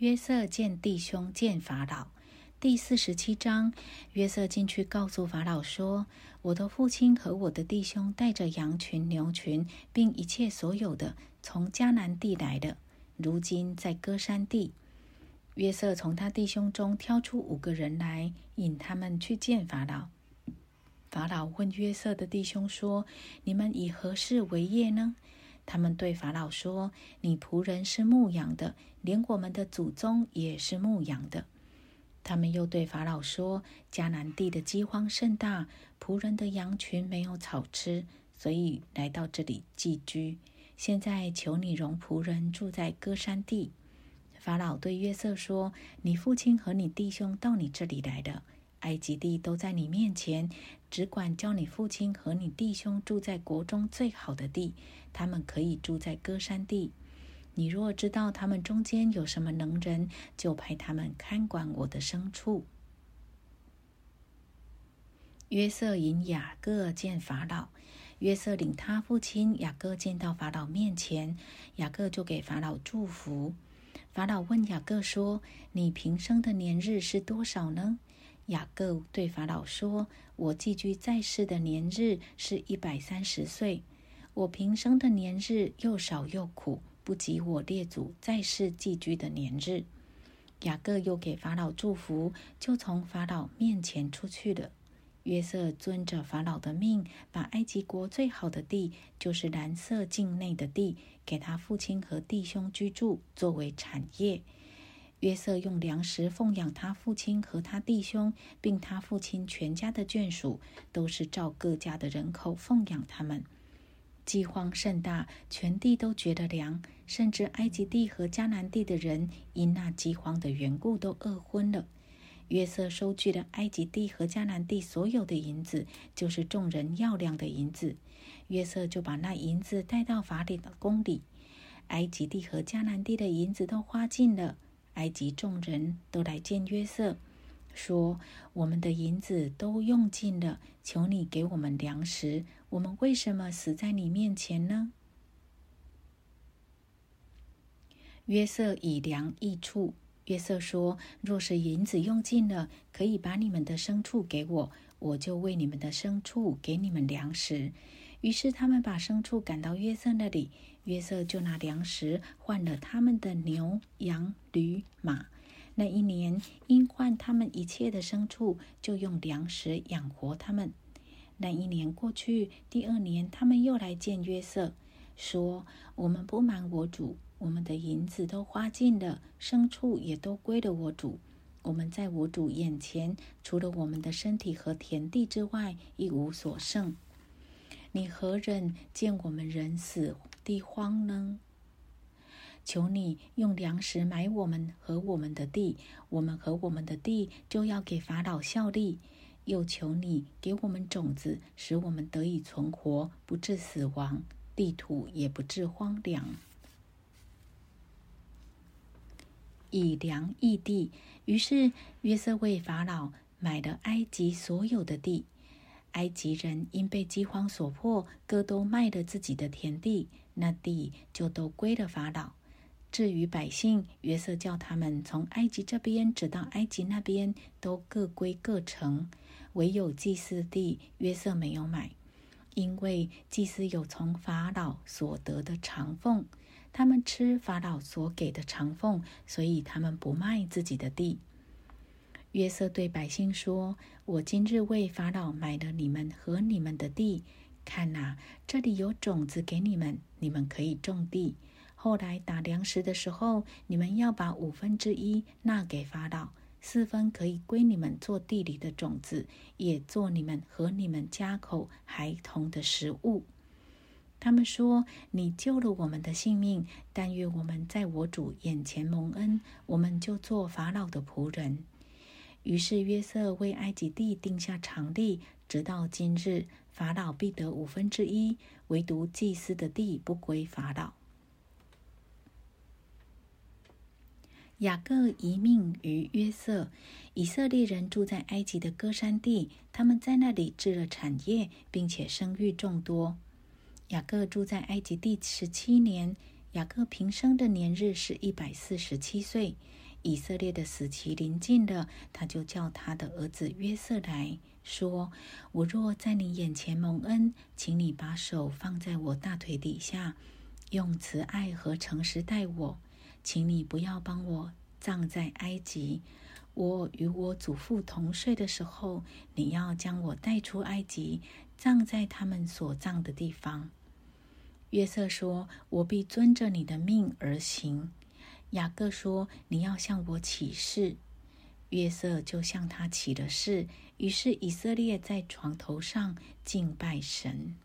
约瑟见弟兄见法老。第四十七章，约瑟进去告诉法老说：“我的父亲和我的弟兄带着羊群、牛群，并一切所有的，从迦南地来的，如今在歌山地。”约瑟从他弟兄中挑出五个人来，引他们去见法老。法老问约瑟的弟兄说：“你们以何事为业呢？”他们对法老说：“你仆人是牧羊的，连我们的祖宗也是牧羊的。”他们又对法老说：“迦南地的饥荒甚大，仆人的羊群没有草吃，所以来到这里寄居。现在求你容仆人住在歌山地。”法老对约瑟说：“你父亲和你弟兄到你这里来的，埃及地都在你面前，只管叫你父亲和你弟兄住在国中最好的地，他们可以住在歌山地。”你若知道他们中间有什么能人，就派他们看管我的牲畜。约瑟引雅各见法老，约瑟领他父亲雅各见到法老面前，雅各就给法老祝福。法老问雅各说：“你平生的年日是多少呢？”雅各对法老说：“我寄居在世的年日是一百三十岁。我平生的年日又少又苦。”不及我列祖在世寄居的年日。雅各又给法老祝福，就从法老面前出去了。约瑟遵着法老的命，把埃及国最好的地，就是蓝色境内的地，给他父亲和弟兄居住，作为产业。约瑟用粮食奉养他父亲和他弟兄，并他父亲全家的眷属，都是照各家的人口奉养他们。饥荒甚大，全地都觉得凉，甚至埃及地和迦南地的人因那饥荒的缘故都饿昏了。约瑟收据了埃及地和迦南地所有的银子，就是众人要量的银子。约瑟就把那银子带到法里的宫里。埃及地和迦南地的银子都花尽了，埃及众人都来见约瑟。说：“我们的银子都用尽了，求你给我们粮食。我们为什么死在你面前呢？”约瑟以粮易处。约瑟说：“若是银子用尽了，可以把你们的牲畜给我，我就为你们的牲畜给你们粮食。”于是他们把牲畜赶到约瑟那里，约瑟就拿粮食换了他们的牛、羊、驴、马。那一年，因换他们一切的牲畜，就用粮食养活他们。那一年过去，第二年，他们又来见约瑟，说：“我们不瞒我主，我们的银子都花尽了，牲畜也都归了我主。我们在我主眼前，除了我们的身体和田地之外，一无所剩。你何忍见我们人死地荒呢？”求你用粮食买我们和我们的地，我们和我们的地就要给法老效力。又求你给我们种子，使我们得以存活，不致死亡，地土也不致荒凉。以粮易地，于是约瑟为法老买了埃及所有的地。埃及人因被饥荒所迫，各都卖了自己的田地，那地就都归了法老。至于百姓，约瑟叫他们从埃及这边直到埃及那边，都各归各城。唯有祭司地，约瑟没有买，因为祭司有从法老所得的长俸，他们吃法老所给的长俸，所以他们不卖自己的地。约瑟对百姓说：“我今日为法老买了你们和你们的地，看哪，这里有种子给你们，你们可以种地。”后来打粮食的时候，你们要把五分之一纳给法老，四分可以归你们做地里的种子，也做你们和你们家口孩童的食物。他们说：“你救了我们的性命，但愿我们在我主眼前蒙恩，我们就做法老的仆人。”于是约瑟为埃及地定下常例，直到今日，法老必得五分之一，唯独祭司的地不归法老。雅各遗命于约瑟。以色列人住在埃及的歌山地，他们在那里置了产业，并且生育众多。雅各住在埃及第十七年。雅各平生的年日是一百四十七岁。以色列的死期临近了，他就叫他的儿子约瑟来说：“我若在你眼前蒙恩，请你把手放在我大腿底下，用慈爱和诚实待我。请你不要帮我葬在埃及。我与我祖父同睡的时候，你要将我带出埃及，葬在他们所葬的地方。”约瑟说：“我必遵着你的命而行。”雅各说：“你要向我起誓。”约瑟就向他起了誓。于是以色列在床头上敬拜神。